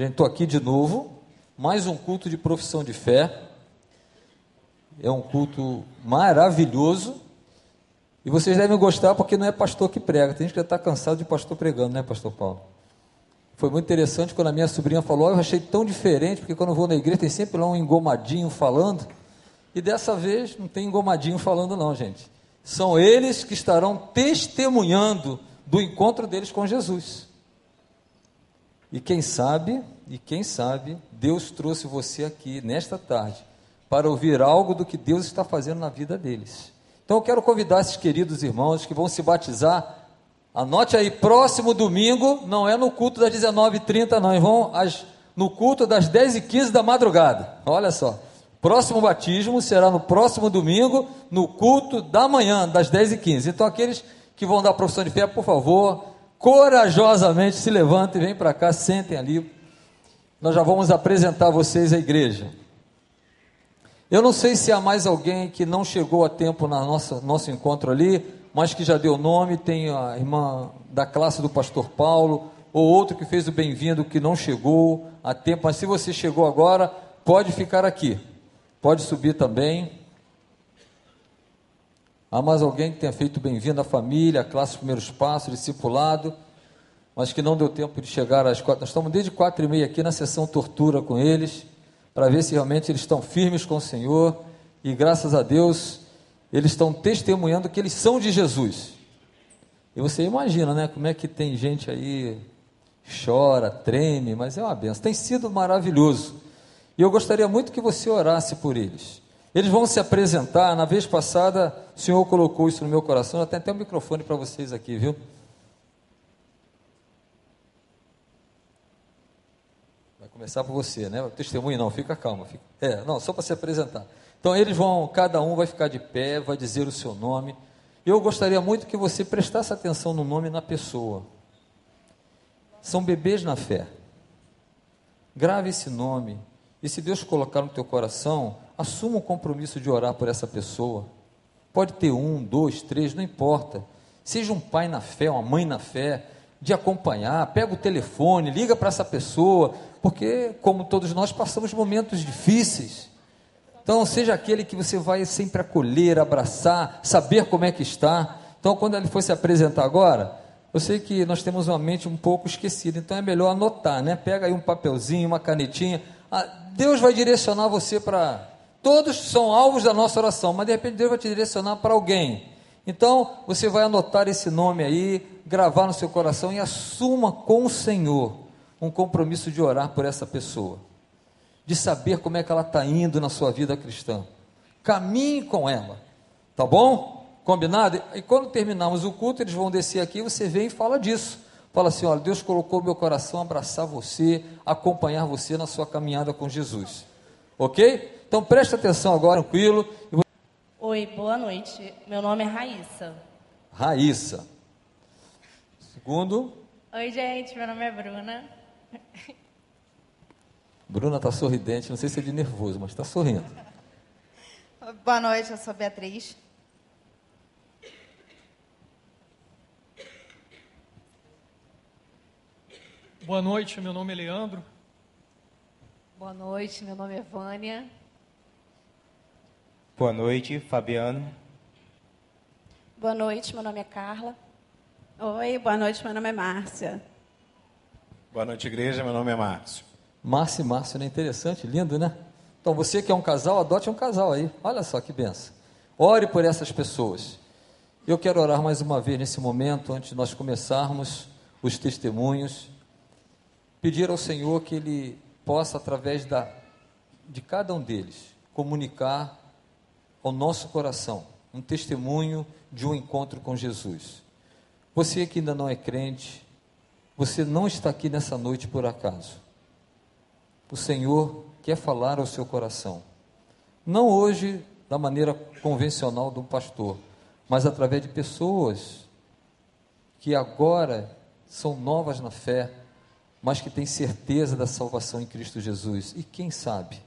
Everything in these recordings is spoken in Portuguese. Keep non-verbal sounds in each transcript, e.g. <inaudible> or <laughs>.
Gente, estou aqui de novo, mais um culto de profissão de fé. É um culto maravilhoso. E vocês devem gostar porque não é pastor que prega. Tem gente que já está cansado de pastor pregando, né, pastor Paulo? Foi muito interessante quando a minha sobrinha falou, eu achei tão diferente, porque quando eu vou na igreja tem sempre lá um engomadinho falando. E dessa vez não tem engomadinho falando não, gente. São eles que estarão testemunhando do encontro deles com Jesus. E quem sabe, e quem sabe, Deus trouxe você aqui nesta tarde para ouvir algo do que Deus está fazendo na vida deles. Então eu quero convidar esses queridos irmãos que vão se batizar. Anote aí, próximo domingo, não é no culto das 19h30, não, às, no culto das 10h15 da madrugada. Olha só. Próximo batismo será no próximo domingo, no culto da manhã, das 10h15. Então, aqueles que vão dar profissão de fé, por favor, corajosamente se levantem, vem para cá, sentem ali. Nós já vamos apresentar a vocês a igreja. Eu não sei se há mais alguém que não chegou a tempo na nossa nosso encontro ali, mas que já deu nome, tem a irmã da classe do pastor Paulo, ou outro que fez o bem-vindo que não chegou a tempo, mas se você chegou agora, pode ficar aqui. Pode subir também. Há mais alguém que tenha feito bem-vindo à família, à classe Primeiros Passos, discipulado, mas que não deu tempo de chegar às quatro. Nós estamos desde quatro e meia aqui na sessão tortura com eles, para ver se realmente eles estão firmes com o Senhor e graças a Deus eles estão testemunhando que eles são de Jesus. E você imagina, né? Como é que tem gente aí chora, treme, mas é uma benção. Tem sido maravilhoso. E eu gostaria muito que você orasse por eles. Eles vão se apresentar. Na vez passada, o Senhor colocou isso no meu coração. Eu tenho até um microfone para vocês aqui, viu? Vai começar por você, né? Testemunho não, fica calma. Fica... É, não, só para se apresentar. Então eles vão, cada um vai ficar de pé, vai dizer o seu nome. Eu gostaria muito que você prestasse atenção no nome e na pessoa. São bebês na fé. Grave esse nome. E se Deus colocar no teu coração, assuma o compromisso de orar por essa pessoa. Pode ter um, dois, três, não importa. Seja um pai na fé, uma mãe na fé, de acompanhar, pega o telefone, liga para essa pessoa, porque, como todos nós, passamos momentos difíceis. Então, seja aquele que você vai sempre acolher, abraçar, saber como é que está. Então, quando ele for se apresentar agora, eu sei que nós temos uma mente um pouco esquecida, então é melhor anotar, né? Pega aí um papelzinho, uma canetinha. Ah, Deus vai direcionar você para Todos são alvos da nossa oração, mas de repente Deus vai te direcionar para alguém. Então, você vai anotar esse nome aí, gravar no seu coração e assuma com o Senhor um compromisso de orar por essa pessoa, de saber como é que ela está indo na sua vida cristã. Caminhe com ela, tá bom? Combinado? E quando terminarmos o culto, eles vão descer aqui, você vem e fala disso. Fala assim: olha, Deus colocou meu coração abraçar você, acompanhar você na sua caminhada com Jesus. Ok? Então preste atenção agora, tranquilo. Oi, boa noite. Meu nome é Raíssa. Raíssa. Segundo. Oi, gente. Meu nome é Bruna. <laughs> Bruna está sorridente, não sei se é de nervoso, mas está sorrindo. Boa noite, eu sou Beatriz. Boa noite, meu nome é Leandro. Boa noite, meu nome é Vânia. Boa noite, Fabiano. Boa noite, meu nome é Carla. Oi, boa noite, meu nome é Márcia. Boa noite, igreja, meu nome é Márcio. Márcio e Márcio, não é interessante? Lindo, né? Então, você que é um casal, adote um casal aí. Olha só que benção. Ore por essas pessoas. Eu quero orar mais uma vez nesse momento, antes de nós começarmos os testemunhos. Pedir ao Senhor que Ele possa, através da, de cada um deles, comunicar ao nosso coração um testemunho de um encontro com Jesus. Você que ainda não é crente, você não está aqui nessa noite por acaso. O Senhor quer falar ao seu coração. Não hoje da maneira convencional de um pastor, mas através de pessoas que agora são novas na fé, mas que têm certeza da salvação em Cristo Jesus. E quem sabe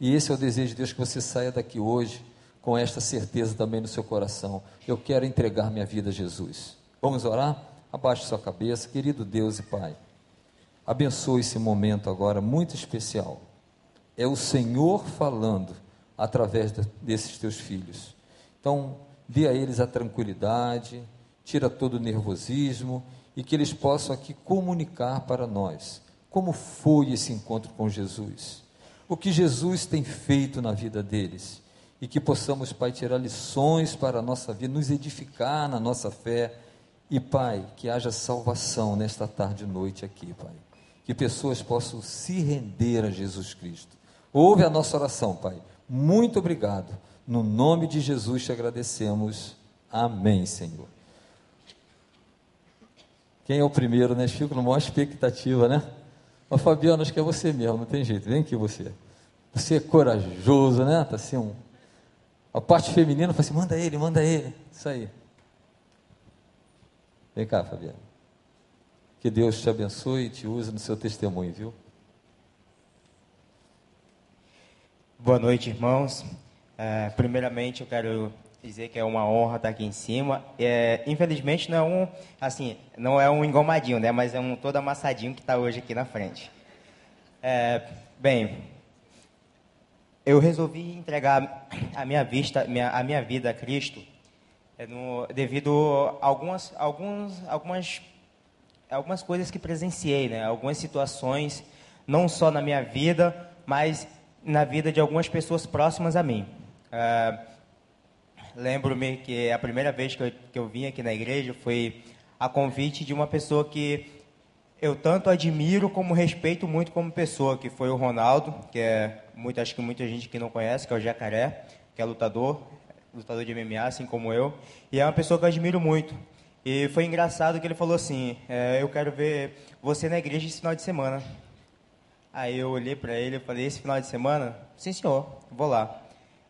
e esse é o desejo de Deus que você saia daqui hoje com esta certeza também no seu coração. Eu quero entregar minha vida a Jesus. Vamos orar? Abaixe sua cabeça, querido Deus e Pai. abençoe esse momento agora muito especial. É o Senhor falando através de, desses teus filhos. Então, dê a eles a tranquilidade, tira todo o nervosismo e que eles possam aqui comunicar para nós como foi esse encontro com Jesus, o que Jesus tem feito na vida deles e que possamos, Pai, tirar lições para a nossa vida, nos edificar na nossa fé e, Pai, que haja salvação nesta tarde e noite aqui, Pai. Que pessoas possam se render a Jesus Cristo. Ouve a nossa oração, Pai. Muito obrigado. No nome de Jesus te agradecemos. Amém, Senhor. Quem é o primeiro, né? Fico numa maior expectativa, né? Ô Fabiano, acho que é você mesmo, não tem jeito. Vem aqui você. Você é corajoso, né? Tá assim um. A parte feminina fala assim: manda ele, manda ele. Isso aí. Vem cá, Fabiano. Que Deus te abençoe e te use no seu testemunho, viu? Boa noite, irmãos. É, primeiramente, eu quero dizer que é uma honra estar aqui em cima. É, infelizmente não é um, assim, não é um engomadinho, né? Mas é um todo amassadinho que está hoje aqui na frente. É, bem, eu resolvi entregar a minha vista, minha, a minha vida a Cristo, é no, devido a algumas, alguns, algumas, algumas coisas que presenciei, né? Algumas situações, não só na minha vida, mas na vida de algumas pessoas próximas a mim. É, Lembro-me que a primeira vez que eu, que eu vim aqui na igreja foi a convite de uma pessoa que eu tanto admiro como respeito muito como pessoa, que foi o Ronaldo, que é muito, acho que muita gente que não conhece, que é o Jacaré, que é lutador, lutador de MMA, assim como eu, e é uma pessoa que eu admiro muito. E foi engraçado que ele falou assim: é, Eu quero ver você na igreja esse final de semana. Aí eu olhei para ele e falei: Esse final de semana? Sim, senhor, vou lá.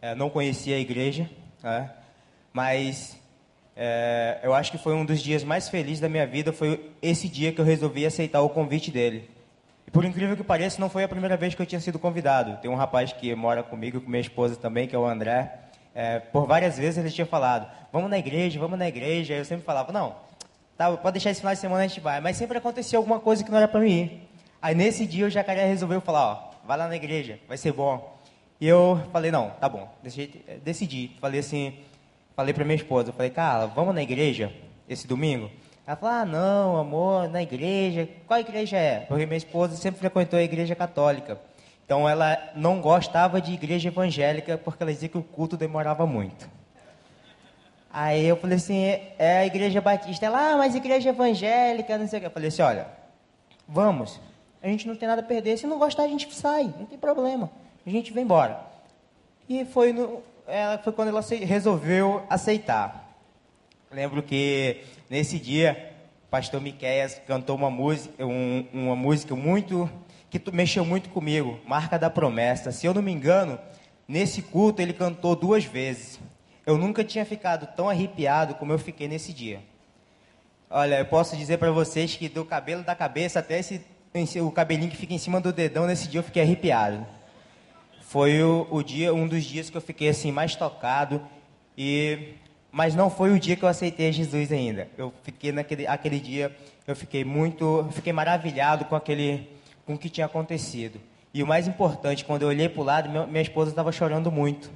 É, não conhecia a igreja, né? Mas é, eu acho que foi um dos dias mais felizes da minha vida, foi esse dia que eu resolvi aceitar o convite dele. E por incrível que pareça, não foi a primeira vez que eu tinha sido convidado. Tem um rapaz que mora comigo, com minha esposa também, que é o André. É, por várias vezes ele tinha falado, vamos na igreja, vamos na igreja. Eu sempre falava, não, tá, pode deixar esse final de semana a gente vai. Mas sempre acontecia alguma coisa que não era para mim ir. Aí nesse dia o Jacaré resolveu falar, ó, vai lá na igreja, vai ser bom. E eu falei, não, tá bom, decidi. Falei assim, falei para minha esposa, falei, cara, vamos na igreja esse domingo? Ela falou, ah, não, amor, na igreja. Qual igreja é? Porque minha esposa sempre frequentou a igreja católica. Então ela não gostava de igreja evangélica porque ela dizia que o culto demorava muito. Aí eu falei assim, é a igreja batista. Ela, ah, mas igreja evangélica, não sei o que. Eu falei assim, olha, vamos. A gente não tem nada a perder. Se não gostar, a gente sai, não tem problema a gente vem embora. E foi, no, ela, foi quando ela resolveu aceitar. Lembro que nesse dia, o pastor Miqueias cantou uma música, um, uma música muito que mexeu muito comigo, Marca da Promessa. Se eu não me engano, nesse culto ele cantou duas vezes. Eu nunca tinha ficado tão arrepiado como eu fiquei nesse dia. Olha, eu posso dizer para vocês que do cabelo da cabeça até esse, o cabelinho que fica em cima do dedão, nesse dia eu fiquei arrepiado foi o, o, dia, um dos dias que eu fiquei assim mais tocado e mas não foi o dia que eu aceitei Jesus ainda. Eu fiquei naquele aquele dia, eu fiquei muito, fiquei maravilhado com aquele com o que tinha acontecido. E o mais importante, quando eu olhei para o lado, minha, minha esposa estava chorando muito.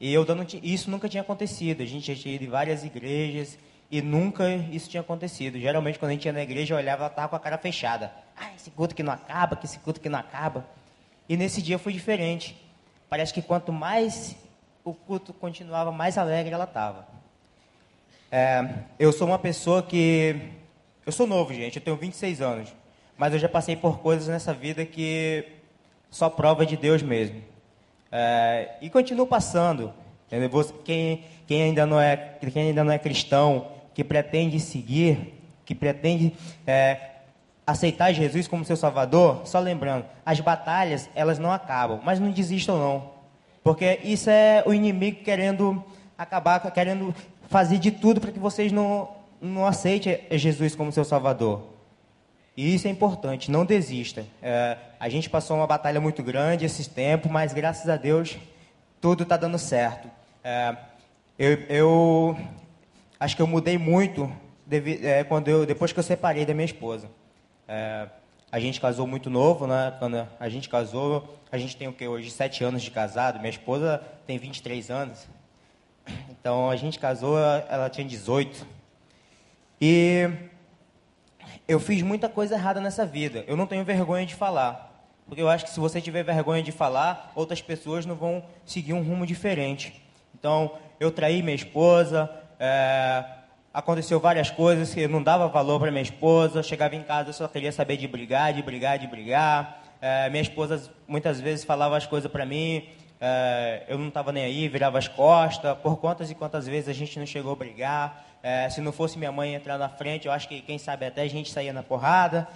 E eu dando, isso nunca tinha acontecido. A gente tinha ido em várias igrejas e nunca isso tinha acontecido. Geralmente, quando a gente ia na igreja, eu olhava, ela estava com a cara fechada. Ah, esse culto que não acaba, que esse culto que não acaba. E nesse dia foi diferente. Parece que quanto mais o culto continuava, mais alegre ela estava. É, eu sou uma pessoa que. Eu sou novo, gente, eu tenho 26 anos. Mas eu já passei por coisas nessa vida que só prova de Deus mesmo. É, e continuo passando. Quem, quem, ainda não é, quem ainda não é cristão, que pretende seguir, que pretende é, aceitar Jesus como seu Salvador, só lembrando, as batalhas, elas não acabam, mas não desistam não. Porque isso é o inimigo querendo acabar, querendo fazer de tudo para que vocês não, não aceitem Jesus como seu Salvador. E isso é importante, não desista. É, a gente passou uma batalha muito grande esses tempos, mas graças a Deus tudo está dando certo. É, eu, eu, acho que eu mudei muito devido, é, quando eu, depois que eu separei da minha esposa. É, a gente casou muito novo, né? Quando a gente casou, a gente tem o que hoje? Sete anos de casado. Minha esposa tem 23 anos. Então a gente casou, ela tinha 18. E eu fiz muita coisa errada nessa vida. Eu não tenho vergonha de falar. Porque eu acho que se você tiver vergonha de falar, outras pessoas não vão seguir um rumo diferente. Então, eu traí minha esposa, é, aconteceu várias coisas que eu não dava valor para minha esposa. Chegava em casa, eu só queria saber de brigar, de brigar, de brigar. É, minha esposa muitas vezes falava as coisas para mim, é, eu não estava nem aí, virava as costas. Por quantas e quantas vezes a gente não chegou a brigar. É, se não fosse minha mãe entrar na frente, eu acho que, quem sabe, até a gente saía na porrada.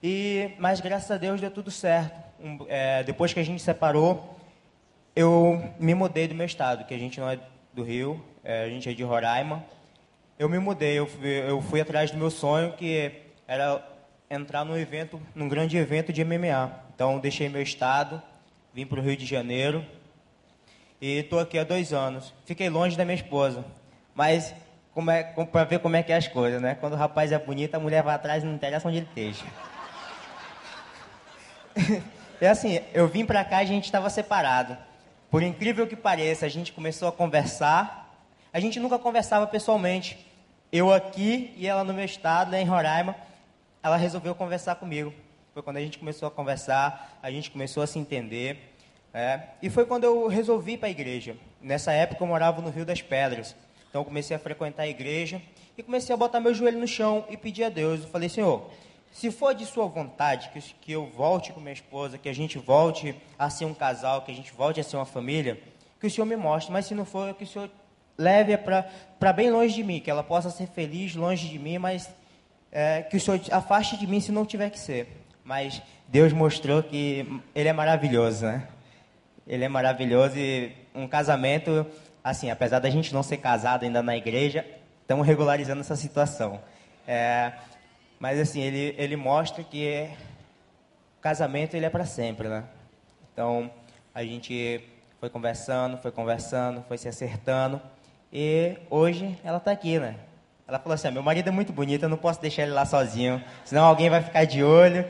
E, mas, graças a Deus, deu tudo certo. Um, é, depois que a gente separou, eu me mudei do meu estado, que a gente não é do Rio, é, a gente é de Roraima. Eu me mudei, eu fui, eu fui atrás do meu sonho, que era entrar num evento, num grande evento de MMA. Então, deixei meu estado, vim para o Rio de Janeiro e estou aqui há dois anos. Fiquei longe da minha esposa, mas é, para ver como é que é as coisas, né? Quando o rapaz é bonito, a mulher vai atrás e não interessa onde ele esteja. é <laughs> assim, eu vim para cá e a gente estava separado. Por incrível que pareça, a gente começou a conversar. A gente nunca conversava pessoalmente. Eu aqui e ela no meu estado, lá em Roraima. Ela resolveu conversar comigo. Foi quando a gente começou a conversar, a gente começou a se entender. É, e foi quando eu resolvi ir para a igreja. Nessa época eu morava no Rio das Pedras. Então eu comecei a frequentar a igreja e comecei a botar meu joelho no chão e pedir a Deus. Eu falei, Senhor, se for de sua vontade que, que eu volte com minha esposa, que a gente volte a ser um casal, que a gente volte a ser uma família, que o Senhor me mostre. Mas se não for, que o Senhor leve para bem longe de mim, que ela possa ser feliz longe de mim, mas é, que o Senhor afaste de mim se não tiver que ser. Mas Deus mostrou que Ele é maravilhoso, né? Ele é maravilhoso e um casamento assim, apesar da gente não ser casado ainda na igreja, estamos regularizando essa situação. É, mas assim, ele, ele mostra que o casamento ele é para sempre, né? Então, a gente foi conversando, foi conversando, foi se acertando. E hoje ela está aqui, né? Ela falou assim: ah, meu marido é muito bonito, eu não posso deixar ele lá sozinho, senão alguém vai ficar de olho.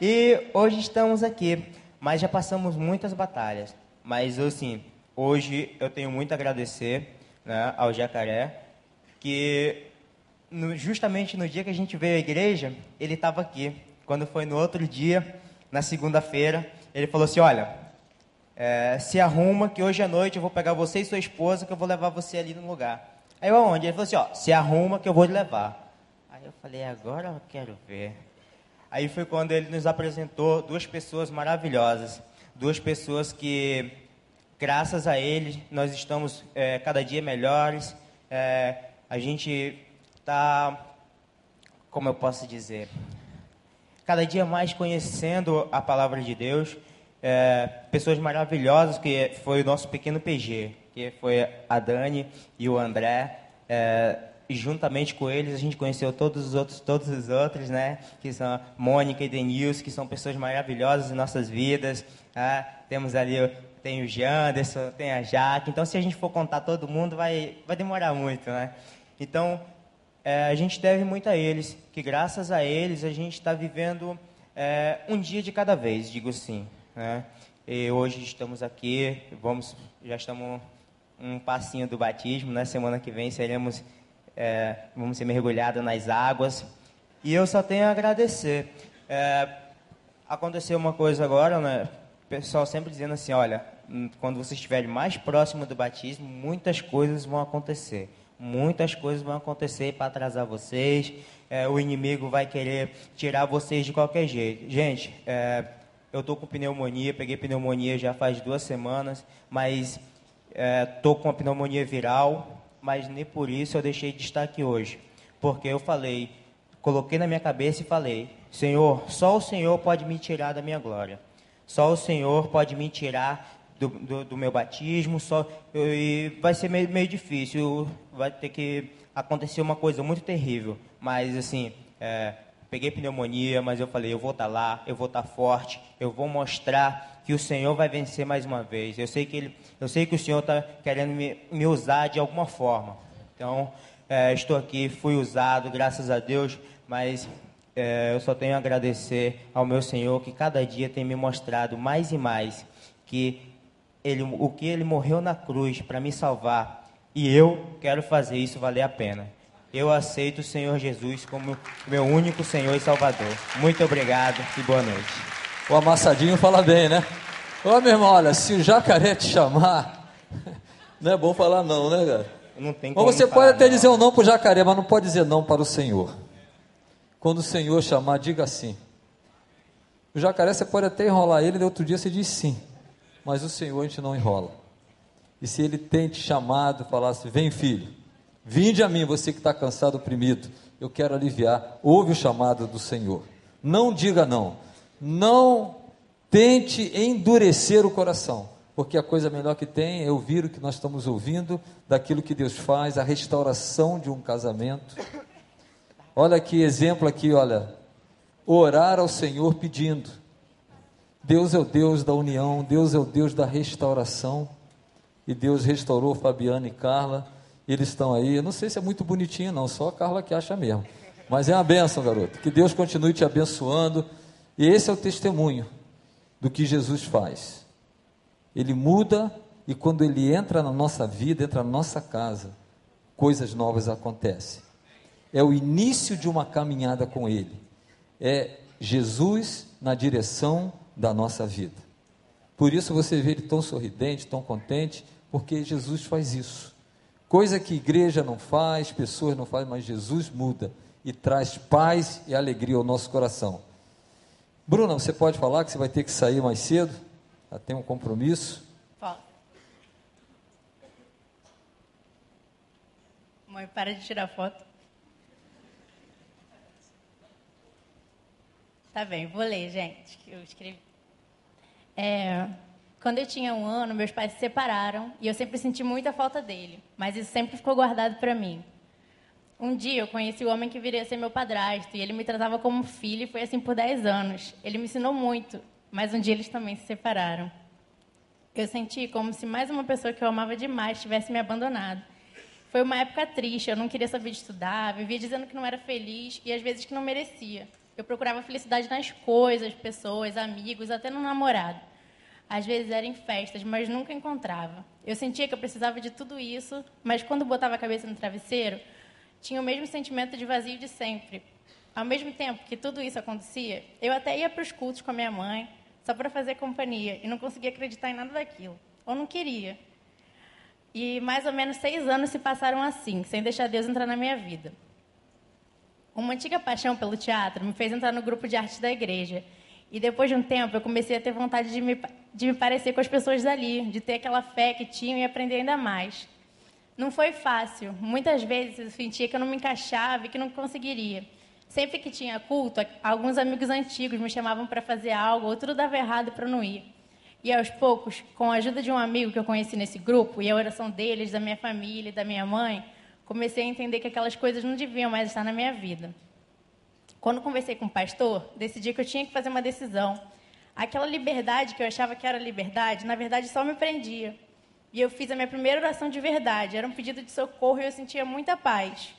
E hoje estamos aqui, mas já passamos muitas batalhas. Mas assim, Hoje eu tenho muito a agradecer né, ao Jacaré, que no, justamente no dia que a gente veio à igreja, ele estava aqui. Quando foi no outro dia, na segunda-feira, ele falou assim: Olha, é, se arruma que hoje à noite eu vou pegar você e sua esposa, que eu vou levar você ali no lugar. Aí eu aonde? Ele falou assim: Ó, se arruma que eu vou te levar. Aí eu falei: Agora eu quero ver. Aí foi quando ele nos apresentou duas pessoas maravilhosas, duas pessoas que graças a ele, nós estamos é, cada dia melhores. É, a gente está, como eu posso dizer, cada dia mais conhecendo a palavra de Deus. É, pessoas maravilhosas, que foi o nosso pequeno PG, que foi a Dani e o André. É, e juntamente com eles a gente conheceu todos os outros, todos os outros, né? Que são a Mônica e Denilson, que são pessoas maravilhosas em nossas vidas. Ah, temos ali tem o Janderson, tem a Jaque. Então, se a gente for contar todo mundo, vai, vai demorar muito, né? Então, é, a gente deve muito a eles, que graças a eles a gente está vivendo é, um dia de cada vez, digo assim. Né? E hoje estamos aqui, vamos, já estamos um passinho do batismo, né? Semana que vem seremos, é, vamos ser mergulhados nas águas. E eu só tenho a agradecer. É, aconteceu uma coisa agora, né? O pessoal sempre dizendo assim, olha, quando você estiver mais próximo do batismo, muitas coisas vão acontecer. Muitas coisas vão acontecer para atrasar vocês. É, o inimigo vai querer tirar vocês de qualquer jeito. Gente, é, eu estou com pneumonia, peguei pneumonia já faz duas semanas, mas estou é, com a pneumonia viral, mas nem por isso eu deixei de estar aqui hoje. Porque eu falei, coloquei na minha cabeça e falei: Senhor, só o Senhor pode me tirar da minha glória. Só o Senhor pode me tirar do, do, do meu batismo, só e vai ser meio, meio difícil, vai ter que acontecer uma coisa muito terrível, mas assim, é, peguei pneumonia, mas eu falei, eu vou estar tá lá, eu vou estar tá forte, eu vou mostrar que o Senhor vai vencer mais uma vez. Eu sei que ele, eu sei que o Senhor está querendo me, me, usar de alguma forma. Então, é, estou aqui, fui usado, graças a Deus, mas é, eu só tenho a agradecer ao meu Senhor que cada dia tem me mostrado mais e mais que ele, o que ele morreu na cruz para me salvar e eu quero fazer isso valer a pena. Eu aceito o Senhor Jesus como meu único Senhor e Salvador. Muito obrigado e boa noite. O amassadinho fala bem, né? Ô meu irmão, olha, se o jacaré te chamar, <laughs> não é bom falar não, né, cara? Não tem como Mas você pode até não. dizer um não para o jacaré, mas não pode dizer não para o Senhor. Quando o Senhor chamar, diga sim. O jacaré você pode até enrolar ele, e outro dia você diz sim. Mas o Senhor a gente não enrola. E se ele tem te chamado, falasse, vem filho, vinde a mim, você que está cansado, oprimido, eu quero aliviar, ouve o chamado do Senhor. Não diga não. Não tente endurecer o coração, porque a coisa melhor que tem é ouvir o que nós estamos ouvindo, daquilo que Deus faz, a restauração de um casamento. Olha que exemplo aqui, olha. Orar ao Senhor pedindo. Deus é o Deus da união, Deus é o Deus da restauração. E Deus restaurou Fabiana e Carla. Eles estão aí. Eu não sei se é muito bonitinho, não, só a Carla que acha mesmo. Mas é uma bênção, garoto. Que Deus continue te abençoando. E esse é o testemunho do que Jesus faz. Ele muda e quando ele entra na nossa vida, entra na nossa casa, coisas novas acontecem. É o início de uma caminhada com ele. É Jesus na direção da nossa vida. Por isso você vê ele tão sorridente, tão contente, porque Jesus faz isso. Coisa que igreja não faz, pessoas não fazem, mas Jesus muda e traz paz e alegria ao nosso coração. Bruna, você pode falar que você vai ter que sair mais cedo? Já tem um compromisso? Fala. Mãe, para de tirar foto. Tá bem, vou ler, gente. Eu escrevi. É, quando eu tinha um ano, meus pais se separaram e eu sempre senti muita falta dele, mas isso sempre ficou guardado para mim. Um dia eu conheci o homem que viria a ser meu padrasto e ele me tratava como filho e foi assim por 10 anos. Ele me ensinou muito, mas um dia eles também se separaram. Eu senti como se mais uma pessoa que eu amava demais tivesse me abandonado. Foi uma época triste, eu não queria saber de estudar, vivia dizendo que não era feliz e às vezes que não merecia. Eu procurava felicidade nas coisas, pessoas, amigos, até no namorado. Às vezes era em festas, mas nunca encontrava. Eu sentia que eu precisava de tudo isso, mas quando botava a cabeça no travesseiro, tinha o mesmo sentimento de vazio de sempre. Ao mesmo tempo que tudo isso acontecia, eu até ia para os cultos com a minha mãe, só para fazer companhia, e não conseguia acreditar em nada daquilo. Ou não queria. E mais ou menos seis anos se passaram assim, sem deixar Deus entrar na minha vida. Uma antiga paixão pelo teatro me fez entrar no grupo de arte da igreja. E depois de um tempo, eu comecei a ter vontade de me, de me parecer com as pessoas dali, de ter aquela fé que tinham e aprender ainda mais. Não foi fácil. Muitas vezes eu sentia que eu não me encaixava e que não conseguiria. Sempre que tinha culto, alguns amigos antigos me chamavam para fazer algo, ou tudo dava errado para não ir. E aos poucos, com a ajuda de um amigo que eu conheci nesse grupo e a oração deles, da minha família da minha mãe, comecei a entender que aquelas coisas não deviam mais estar na minha vida. Quando conversei com o pastor, decidi que eu tinha que fazer uma decisão. Aquela liberdade que eu achava que era liberdade, na verdade só me prendia. E eu fiz a minha primeira oração de verdade. Era um pedido de socorro e eu sentia muita paz.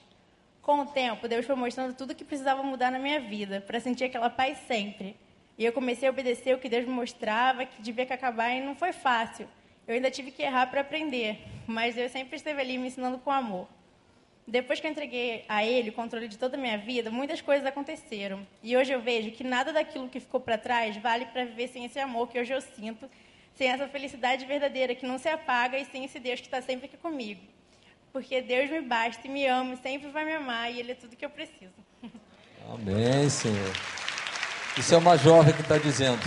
Com o tempo, Deus foi mostrando tudo o que precisava mudar na minha vida, para sentir aquela paz sempre. E eu comecei a obedecer o que Deus me mostrava, que devia que acabar, e não foi fácil. Eu ainda tive que errar para aprender, mas Deus sempre esteve ali me ensinando com amor. Depois que eu entreguei a ele o controle de toda a minha vida, muitas coisas aconteceram. E hoje eu vejo que nada daquilo que ficou para trás vale para viver sem esse amor que hoje eu sinto, sem essa felicidade verdadeira que não se apaga e sem esse Deus que está sempre aqui comigo. Porque Deus me basta e me ama e sempre vai me amar e Ele é tudo que eu preciso. <laughs> Amém, Senhor. Isso é uma jovem que está dizendo.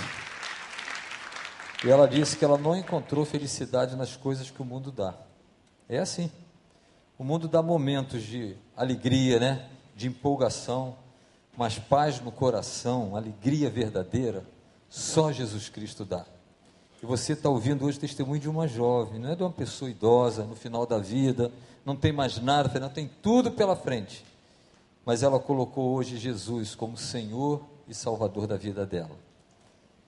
E ela disse que ela não encontrou felicidade nas coisas que o mundo dá. É assim. O mundo dá momentos de alegria, né? De empolgação, mas paz no coração, alegria verdadeira, só Jesus Cristo dá. E você está ouvindo hoje o testemunho de uma jovem, não é de uma pessoa idosa, no final da vida, não tem mais nada, não tem tudo pela frente. Mas ela colocou hoje Jesus como Senhor e Salvador da vida dela.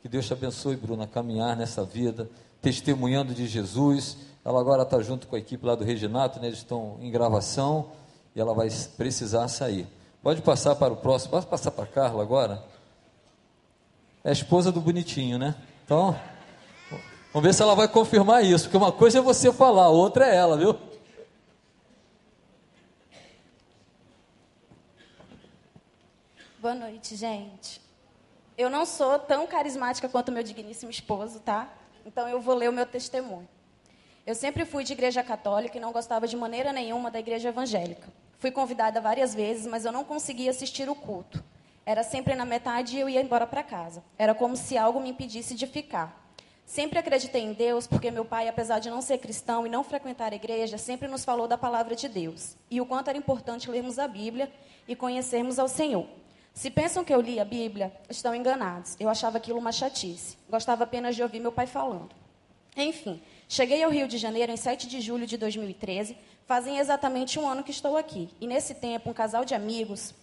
Que Deus te abençoe, Bruna, a caminhar nessa vida, testemunhando de Jesus ela agora está junto com a equipe lá do Reginato, né? eles estão em gravação e ela vai precisar sair. Pode passar para o próximo. Pode passar para a Carla agora? É a esposa do bonitinho, né? Então, vamos ver se ela vai confirmar isso, porque uma coisa é você falar, outra é ela, viu? Boa noite, gente. Eu não sou tão carismática quanto meu digníssimo esposo, tá? Então eu vou ler o meu testemunho. Eu sempre fui de igreja católica e não gostava de maneira nenhuma da igreja evangélica. Fui convidada várias vezes, mas eu não conseguia assistir o culto. Era sempre na metade e eu ia embora para casa. Era como se algo me impedisse de ficar. Sempre acreditei em Deus, porque meu pai, apesar de não ser cristão e não frequentar a igreja, sempre nos falou da palavra de Deus e o quanto era importante lermos a Bíblia e conhecermos ao Senhor. Se pensam que eu li a Bíblia, estão enganados. Eu achava aquilo uma chatice. Gostava apenas de ouvir meu pai falando. Enfim, cheguei ao Rio de Janeiro em 7 de julho de 2013. Fazem exatamente um ano que estou aqui. E nesse tempo, um casal de amigos,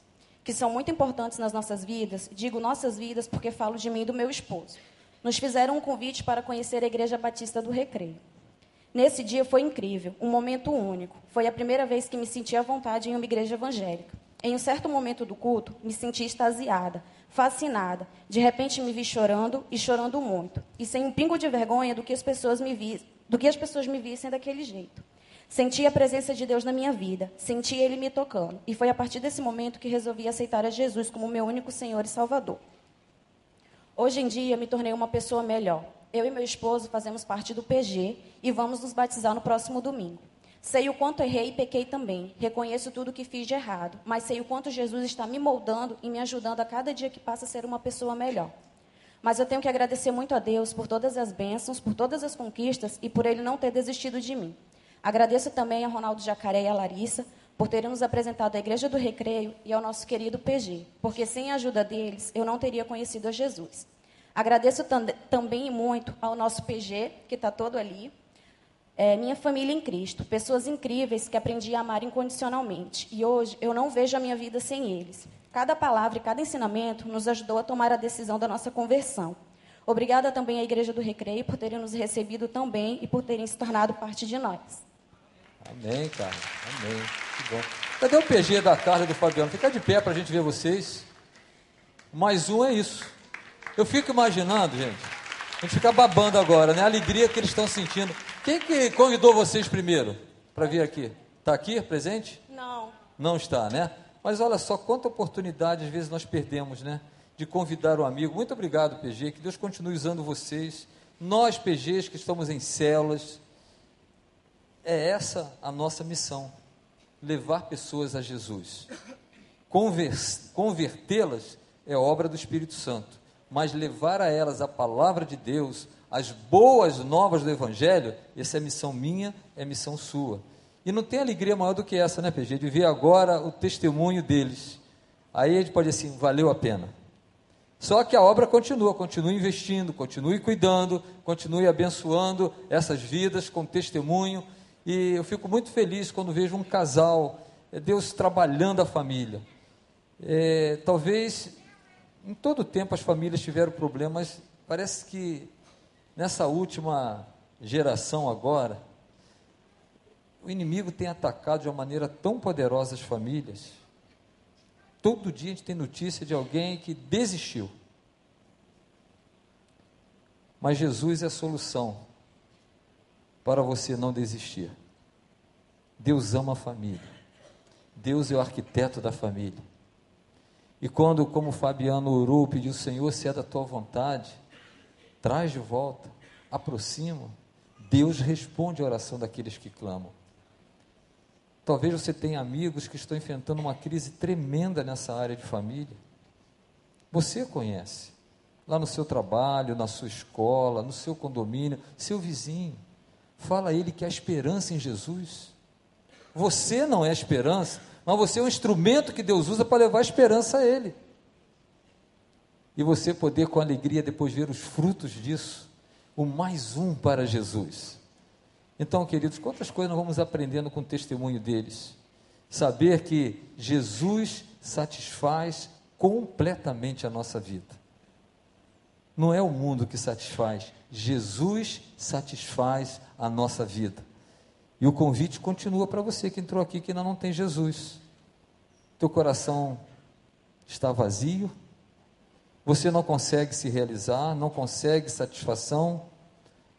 que são muito importantes nas nossas vidas, digo nossas vidas porque falo de mim e do meu esposo, nos fizeram um convite para conhecer a Igreja Batista do Recreio. Nesse dia foi incrível, um momento único. Foi a primeira vez que me senti à vontade em uma igreja evangélica. Em um certo momento do culto, me senti extasiada, fascinada. De repente me vi chorando e chorando muito, e sem um pingo de vergonha do que as pessoas me vi, do que as pessoas me vissem daquele jeito. Senti a presença de Deus na minha vida, senti ele me tocando, e foi a partir desse momento que resolvi aceitar a Jesus como meu único Senhor e Salvador. Hoje em dia me tornei uma pessoa melhor. Eu e meu esposo fazemos parte do PG e vamos nos batizar no próximo domingo. Sei o quanto errei e pequei também. Reconheço tudo que fiz de errado, mas sei o quanto Jesus está me moldando e me ajudando a cada dia que passa a ser uma pessoa melhor. Mas eu tenho que agradecer muito a Deus por todas as bênçãos, por todas as conquistas e por ele não ter desistido de mim. Agradeço também a Ronaldo Jacaré e a Larissa por terem nos apresentado à Igreja do Recreio e ao nosso querido PG, porque sem a ajuda deles eu não teria conhecido a Jesus. Agradeço tam também muito ao nosso PG, que está todo ali, é, minha família em Cristo, pessoas incríveis que aprendi a amar incondicionalmente. E hoje eu não vejo a minha vida sem eles. Cada palavra e cada ensinamento nos ajudou a tomar a decisão da nossa conversão. Obrigada também à Igreja do Recreio por terem nos recebido tão bem e por terem se tornado parte de nós. Amém, cara. Amém. Que bom. Cadê o PG da Carla e do Fabiano? Fica de pé para a gente ver vocês. Mais um é isso. Eu fico imaginando, gente, a gente fica babando agora, né? A alegria que eles estão sentindo. Quem que convidou vocês primeiro para vir aqui? Está aqui, presente? Não. Não está, né? Mas olha só quanta oportunidade às vezes nós perdemos, né? De convidar um amigo. Muito obrigado, PG. Que Deus continue usando vocês. Nós, PGs, que estamos em células, é essa a nossa missão: levar pessoas a Jesus. Convertê-las é obra do Espírito Santo, mas levar a elas a palavra de Deus, as boas novas do Evangelho, essa é missão minha, é missão sua. E não tem alegria maior do que essa, né, PG? De ver agora o testemunho deles. Aí a gente pode dizer assim, valeu a pena. Só que a obra continua, continue investindo, continue cuidando, continue abençoando essas vidas com testemunho. E eu fico muito feliz quando vejo um casal, é Deus trabalhando a família. É, talvez em todo o tempo as famílias tiveram problemas, parece que Nessa última geração agora, o inimigo tem atacado de uma maneira tão poderosa as famílias. Todo dia a gente tem notícia de alguém que desistiu. Mas Jesus é a solução para você não desistir. Deus ama a família. Deus é o arquiteto da família. E quando, como Fabiano orou, pediu, Senhor, se é da tua vontade, traz de volta, aproxima, Deus responde a oração daqueles que clamam. Talvez você tenha amigos que estão enfrentando uma crise tremenda nessa área de família. Você conhece, lá no seu trabalho, na sua escola, no seu condomínio, seu vizinho. Fala a ele que há esperança em Jesus. Você não é esperança, mas você é um instrumento que Deus usa para levar esperança a ele e você poder com alegria depois ver os frutos disso, o mais um para Jesus. Então, queridos, quantas coisas nós vamos aprendendo com o testemunho deles? Saber que Jesus satisfaz completamente a nossa vida. Não é o mundo que satisfaz, Jesus satisfaz a nossa vida. E o convite continua para você que entrou aqui que ainda não tem Jesus. teu coração está vazio, você não consegue se realizar, não consegue satisfação,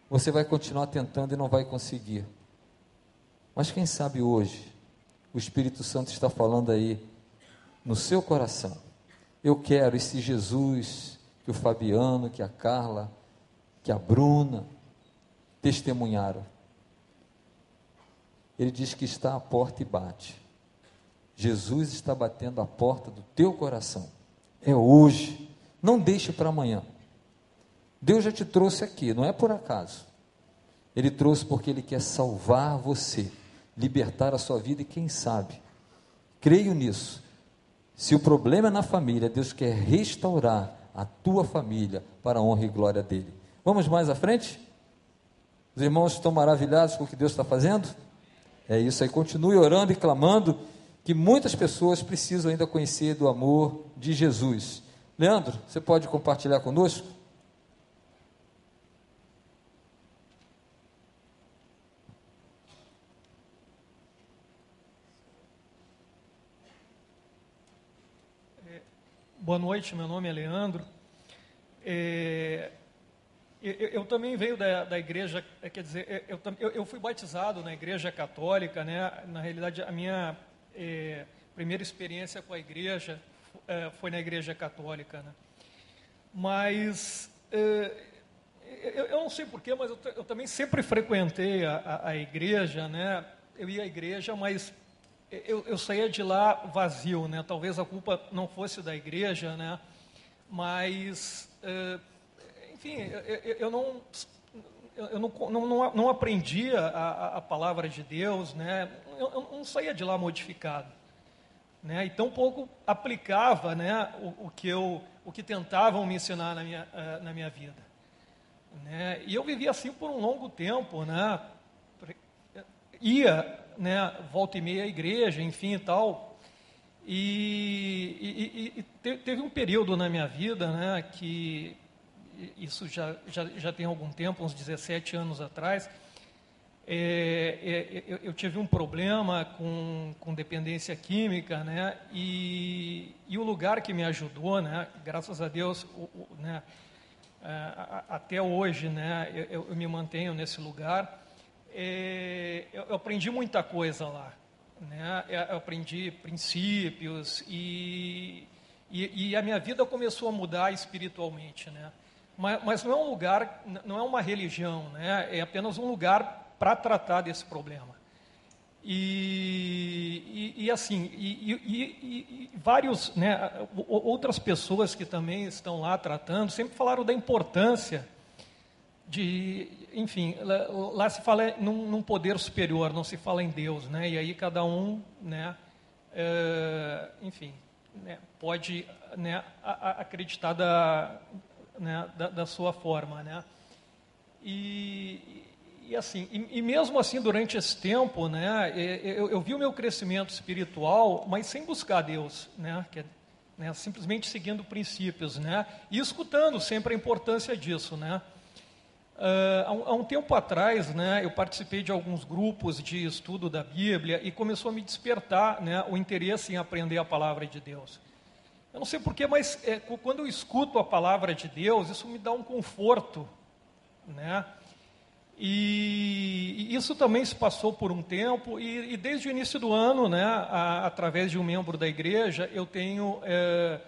você vai continuar tentando e não vai conseguir. Mas quem sabe hoje o Espírito Santo está falando aí no seu coração. Eu quero esse Jesus que o Fabiano, que a Carla, que a Bruna testemunharam. Ele diz que está à porta e bate. Jesus está batendo a porta do teu coração. É hoje. Não deixe para amanhã. Deus já te trouxe aqui, não é por acaso. Ele trouxe porque Ele quer salvar você, libertar a sua vida e quem sabe, creio nisso. Se o problema é na família, Deus quer restaurar a tua família para a honra e glória dele. Vamos mais à frente? Os irmãos estão maravilhados com o que Deus está fazendo? É isso aí, continue orando e clamando que muitas pessoas precisam ainda conhecer do amor de Jesus. Leandro, você pode compartilhar conosco? Boa noite, meu nome é Leandro. É, eu, eu, também venho da, da igreja, é, quer dizer, eu, eu, eu, fui batizado na igreja católica, né? Na realidade, a minha é, primeira experiência com a igreja é, foi na igreja católica, né? Mas é, eu, não sei porquê, mas eu, também sempre frequentei a, a, a, igreja, né? Eu ia à igreja, mas eu, eu saía de lá vazio, né? Talvez a culpa não fosse da igreja, né? Mas, é, enfim, eu, não eu não, não, não aprendia a, a, palavra de Deus, né? eu, eu não saía de lá modificado. Né? E tão pouco aplicava né, o, o, que eu, o que tentavam me ensinar na minha, uh, na minha vida. Né? E eu vivia assim por um longo tempo, né? ia, né, volta e meia à igreja, enfim e tal. E, e, e, teve um período na minha vida né, que, isso já, já, já tem algum tempo, uns 17 anos atrás, é, é, eu, eu, tive um problema com, com dependência química, né? E, e o lugar que me ajudou, né? Graças a Deus, o, o, né? É, até hoje, né? Eu, eu, me mantenho nesse lugar. É, eu, eu, aprendi muita coisa lá, né? Eu aprendi princípios e, e, e a minha vida começou a mudar espiritualmente, né? Mas, mas não é um lugar, não é uma religião, né? É apenas um lugar para tratar desse problema. E, e, e assim, e, e, vários, né, outras pessoas que também estão lá tratando sempre falaram da importância de, enfim, lá, se fala num, num, poder superior, não se fala em Deus, né? E aí cada um, né, é, enfim, né, pode né, acreditar da, né, da, da, sua forma, né? E, e assim, e, e, mesmo assim, durante esse tempo, né, eu, eu, vi o meu crescimento espiritual, mas sem buscar Deus, né, que, né, simplesmente seguindo princípios, né, e escutando sempre a importância disso, né. Uh, há, um, tempo atrás, né, eu participei de alguns grupos de estudo da Bíblia e começou a me despertar, né, o interesse em aprender a palavra de Deus. Eu não sei porquê, mas é, quando eu escuto a palavra de Deus, isso me dá um conforto, né? E, isso também se passou por um tempo, e, e desde o início do ano, né, a, através de um membro da igreja, eu tenho é,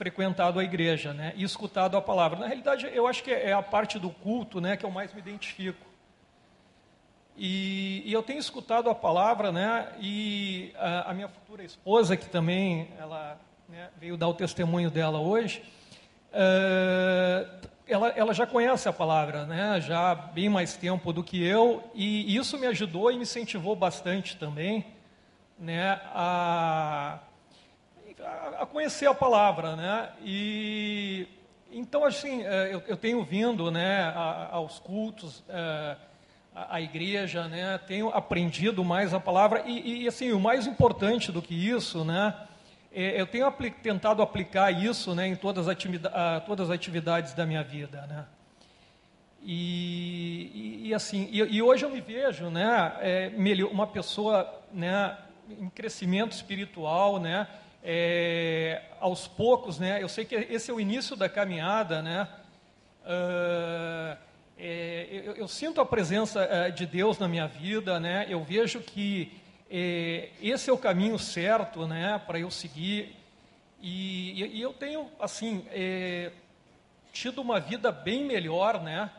frequentado a igreja né, e escutado a palavra. Na realidade, eu acho que é a parte do culto né, que eu mais me identifico. E, e eu tenho escutado a palavra, né, e a, a minha futura esposa, que também ela né, veio dar o testemunho dela hoje, é, ela, ela já conhece a palavra, né? já há bem mais tempo do que eu, e isso me ajudou e me incentivou bastante também né? a, a conhecer a palavra. Né? E, então, assim, é, eu, eu tenho vindo né, aos cultos, é, a igreja, né, tenho aprendido mais a palavra, e, e assim, o mais importante do que isso, né, é, eu tenho tentado aplicar isso né, em todas as, todas as atividades da minha vida. Né? E, e, e assim, e, e, hoje eu me vejo né, é, uma pessoa né, em crescimento espiritual, né? É, aos poucos, né? Eu sei que esse é o início da caminhada, né? Uh, é, eu, eu, sinto a presença uh, de Deus na minha vida, né? Eu vejo que é, esse é o caminho certo, né? Para eu seguir e, e, eu tenho assim é, tido uma vida bem melhor, né?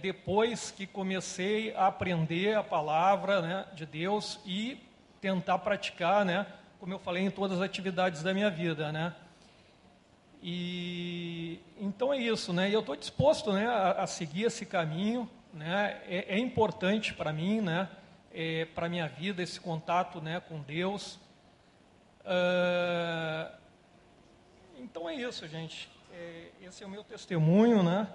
Depois que comecei a aprender a palavra né, de Deus e tentar praticar, né? Como eu falei em todas as atividades da minha vida, né? E então é isso, né? E eu estou disposto, né, a, a, seguir esse caminho, né? É, é importante para mim, né? É, para minha vida esse contato, né, com Deus. Uh, então é isso, gente. É, esse é o meu testemunho, né?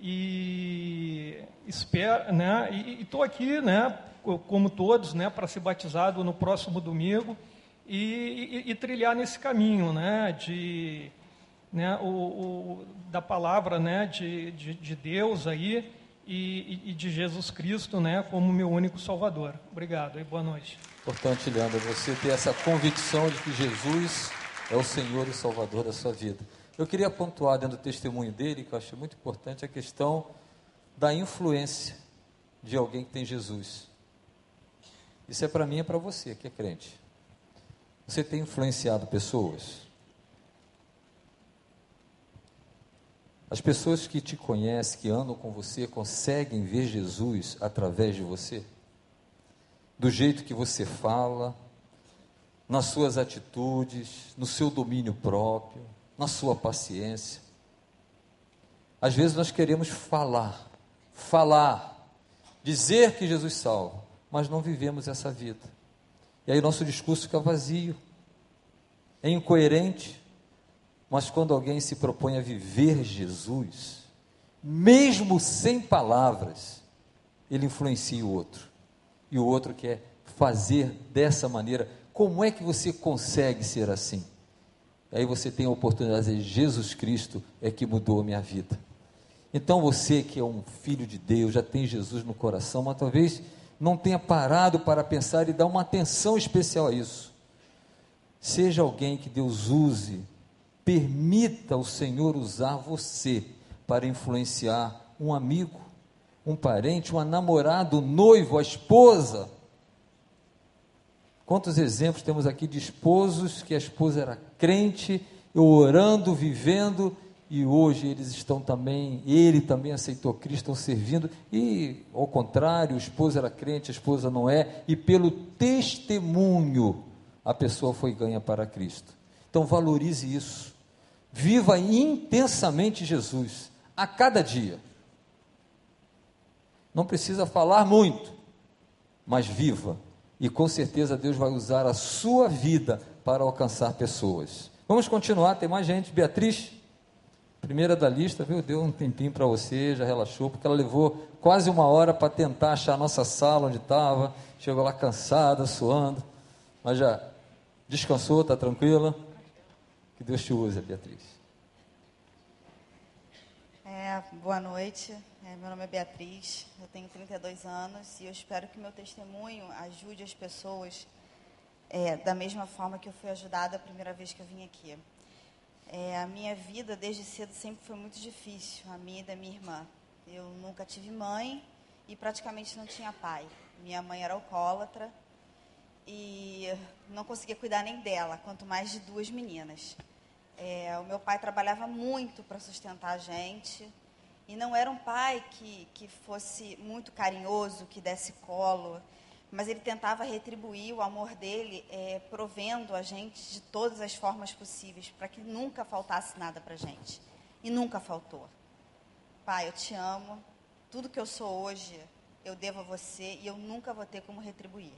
E espero, né? E estou aqui, né? Como todos, né? Para ser batizado no próximo domingo e, e, e trilhar nesse caminho, né? De né, o, o, da palavra né, de, de, de Deus aí e, e, de Jesus Cristo né, como meu único Salvador. Obrigado e boa noite. Importante, Leandro, você ter essa convicção de que Jesus é o Senhor e Salvador da sua vida. Eu queria pontuar dentro do testemunho dele, que eu achei muito importante, a questão da influência de alguém que tem Jesus. Isso é para mim e para você que é crente. Você tem influenciado pessoas? As pessoas que te conhecem, que andam com você, conseguem ver Jesus através de você? Do jeito que você fala, nas suas atitudes, no seu domínio próprio, na sua paciência. Às vezes nós queremos falar, falar, dizer que Jesus salva, mas não vivemos essa vida. E aí nosso discurso fica vazio, é incoerente, mas quando alguém se propõe a viver Jesus, mesmo sem palavras, ele influencia o outro. E o outro quer fazer dessa maneira. Como é que você consegue ser assim? Aí você tem a oportunidade de dizer: Jesus Cristo é que mudou a minha vida. Então você que é um filho de Deus, já tem Jesus no coração, mas talvez não tenha parado para pensar e dar uma atenção especial a isso. Seja alguém que Deus use Permita o Senhor usar você para influenciar um amigo, um parente, um namorado, um noivo, a esposa. Quantos exemplos temos aqui de esposos que a esposa era crente, orando, vivendo, e hoje eles estão também, ele também aceitou Cristo, estão servindo, e ao contrário, o esposo era crente, a esposa não é, e pelo testemunho a pessoa foi ganha para Cristo. Então valorize isso. Viva intensamente Jesus, a cada dia. Não precisa falar muito, mas viva. E com certeza Deus vai usar a sua vida para alcançar pessoas. Vamos continuar, tem mais gente. Beatriz, primeira da lista, viu? Deu um tempinho para você, já relaxou, porque ela levou quase uma hora para tentar achar a nossa sala onde estava. Chegou lá cansada, suando, mas já descansou, está tranquila? Que Deus te use, Beatriz. É, boa noite. É, meu nome é Beatriz, eu tenho 32 anos e eu espero que meu testemunho ajude as pessoas é, da mesma forma que eu fui ajudada a primeira vez que eu vim aqui. É, a minha vida desde cedo sempre foi muito difícil, a minha e da minha irmã. Eu nunca tive mãe e praticamente não tinha pai. Minha mãe era alcoólatra e não conseguia cuidar nem dela, quanto mais de duas meninas. É, o meu pai trabalhava muito para sustentar a gente e não era um pai que, que fosse muito carinhoso, que desse colo, mas ele tentava retribuir o amor dele, é, provendo a gente de todas as formas possíveis, para que nunca faltasse nada para a gente. E nunca faltou. Pai, eu te amo, tudo que eu sou hoje eu devo a você e eu nunca vou ter como retribuir.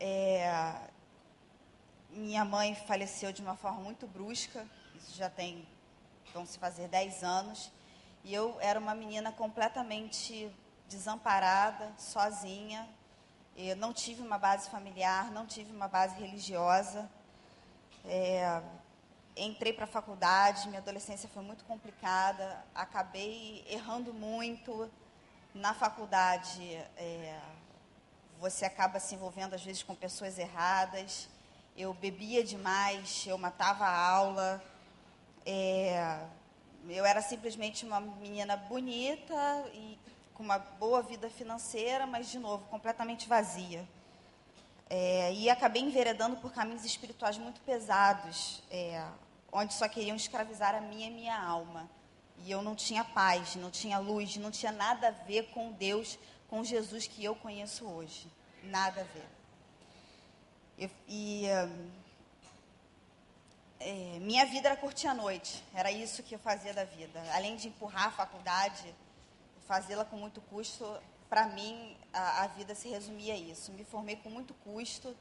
É, minha mãe faleceu de uma forma muito brusca, isso já tem, vão se fazer 10 anos, e eu era uma menina completamente desamparada, sozinha. Eu não tive uma base familiar, não tive uma base religiosa. É, entrei para a faculdade, minha adolescência foi muito complicada, acabei errando muito. Na faculdade, é, você acaba se envolvendo às vezes com pessoas erradas. Eu bebia demais, eu matava a aula. É, eu era simplesmente uma menina bonita e com uma boa vida financeira, mas de novo completamente vazia. É, e acabei enveredando por caminhos espirituais muito pesados, é, onde só queriam escravizar a minha e minha alma. E eu não tinha paz, não tinha luz, não tinha nada a ver com Deus, com Jesus que eu conheço hoje. Nada a ver. Eu, e é, minha vida era curtir a noite, era isso que eu fazia da vida. Além de empurrar a faculdade, fazê-la com muito custo, para mim a, a, vida se resumia a isso. Me formei com muito custo,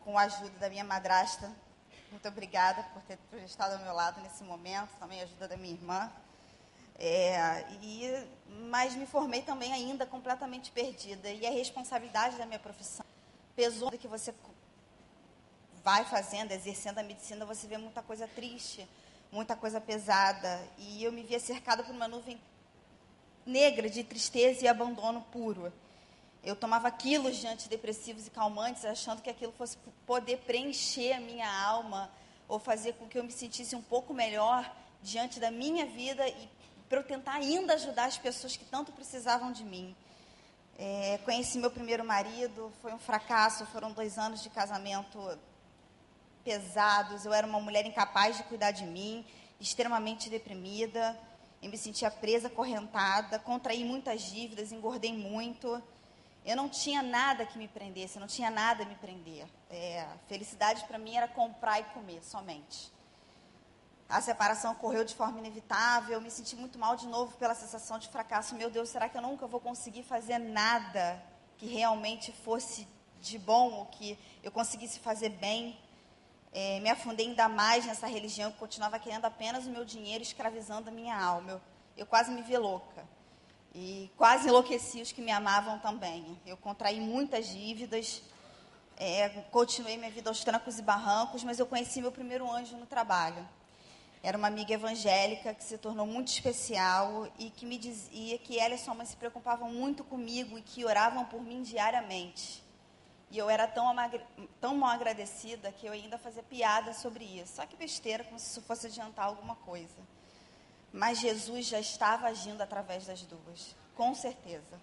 com a ajuda da minha madrasta. Muito obrigada por ter, por estado ao meu lado nesse momento, também a ajuda da minha irmã. É, e, mas me formei também ainda completamente perdida. E a responsabilidade da minha profissão pesou que você vai fazendo, exercendo a medicina, você vê muita coisa triste, muita coisa pesada. E eu me via cercada por uma nuvem negra de tristeza e abandono puro. Eu tomava quilos de antidepressivos e calmantes, achando que aquilo fosse poder preencher a minha alma ou fazer com que eu me sentisse um pouco melhor diante da minha vida e para eu tentar ainda ajudar as pessoas que tanto precisavam de mim. É, conheci meu primeiro marido, foi um fracasso, foram dois anos de casamento pesados. Eu era uma mulher incapaz de cuidar de mim, extremamente deprimida. Eu me sentia presa, correntada, contraí muitas dívidas, engordei muito. Eu não tinha nada que me prendesse, não tinha nada a me prender. É, felicidade para mim era comprar e comer somente. A separação ocorreu de forma inevitável, eu me senti muito mal de novo pela sensação de fracasso. Meu Deus, será que eu nunca vou conseguir fazer nada que realmente fosse de bom, ou que eu conseguisse fazer bem? É, me afundei ainda mais nessa religião que continuava querendo apenas o meu dinheiro, escravizando a minha alma. Eu, eu quase me vi louca. E quase enlouqueci os que me amavam também. Eu contraí muitas dívidas, é, continuei minha vida aos trancos e barrancos, mas eu conheci meu primeiro anjo no trabalho. Era uma amiga evangélica que se tornou muito especial e que me dizia que ela e sua mãe se preocupavam muito comigo e que oravam por mim diariamente. E eu era tão, tão mal agradecida que eu ainda fazia piada sobre isso. Só que besteira, como se isso fosse adiantar alguma coisa. Mas Jesus já estava agindo através das duas, com certeza.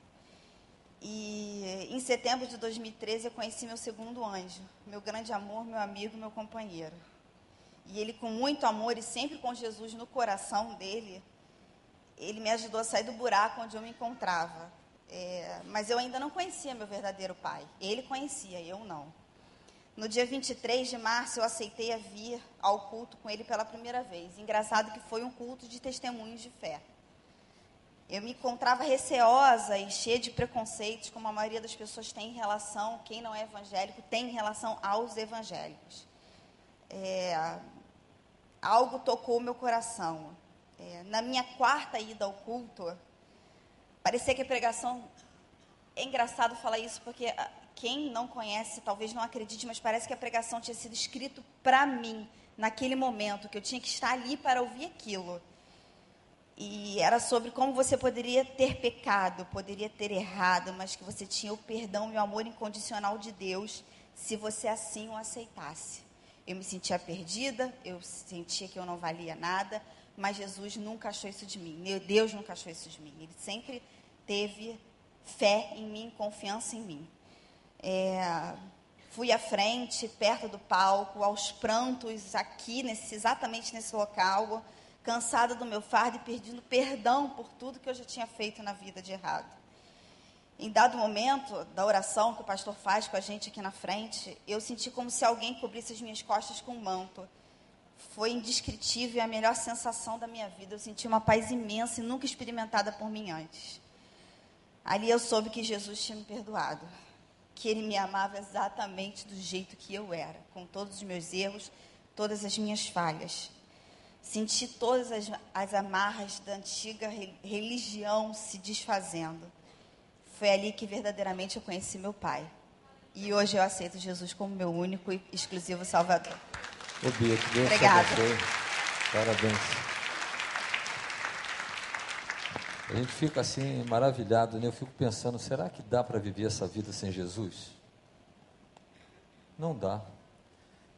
E em setembro de 2013 eu conheci meu segundo anjo, meu grande amor, meu amigo, meu companheiro. E ele, com muito amor e sempre com Jesus no coração dele, ele me ajudou a sair do buraco onde eu me encontrava. É, mas eu ainda não conhecia meu verdadeiro pai. Ele conhecia, eu não. No dia 23 de março, eu aceitei a vir ao culto com ele pela primeira vez. Engraçado que foi um culto de testemunhos de fé. Eu me encontrava receosa e cheia de preconceitos, como a maioria das pessoas tem em relação, quem não é evangélico, tem em relação aos evangélicos. É, algo tocou meu coração. É, na minha quarta ida ao culto, Parecia que a pregação. É engraçado falar isso porque ah, quem não conhece talvez não acredite, mas parece que a pregação tinha sido escrito para mim naquele momento, que eu tinha que estar ali para ouvir aquilo. E era sobre como você poderia ter pecado, poderia ter errado, mas que você tinha o perdão e o amor incondicional de Deus se você assim o aceitasse. Eu me sentia perdida, eu sentia que eu não valia nada, mas Jesus nunca achou isso de mim. Meu Deus nunca achou isso de mim. Ele sempre teve fé em mim, confiança em mim. É, fui à frente, perto do palco, aos prantos, aqui, nesse, exatamente nesse local, cansada do meu fardo e pedindo perdão por tudo que eu já tinha feito na vida de errado. Em dado momento da oração que o pastor faz com a gente aqui na frente, eu senti como se alguém cobrisse as minhas costas com um manto foi indescritível a melhor sensação da minha vida. Eu senti uma paz imensa e nunca experimentada por mim antes. Ali eu soube que Jesus tinha me perdoado, que Ele me amava exatamente do jeito que eu era, com todos os meus erros, todas as minhas falhas. Senti todas as, as amarras da antiga religião se desfazendo. Foi ali que verdadeiramente eu conheci meu Pai. E hoje eu aceito Jesus como meu único e exclusivo Salvador. Ô Bia, que Deus Obrigada. Parabéns. A gente fica assim maravilhado, né? Eu fico pensando, será que dá para viver essa vida sem Jesus? Não dá.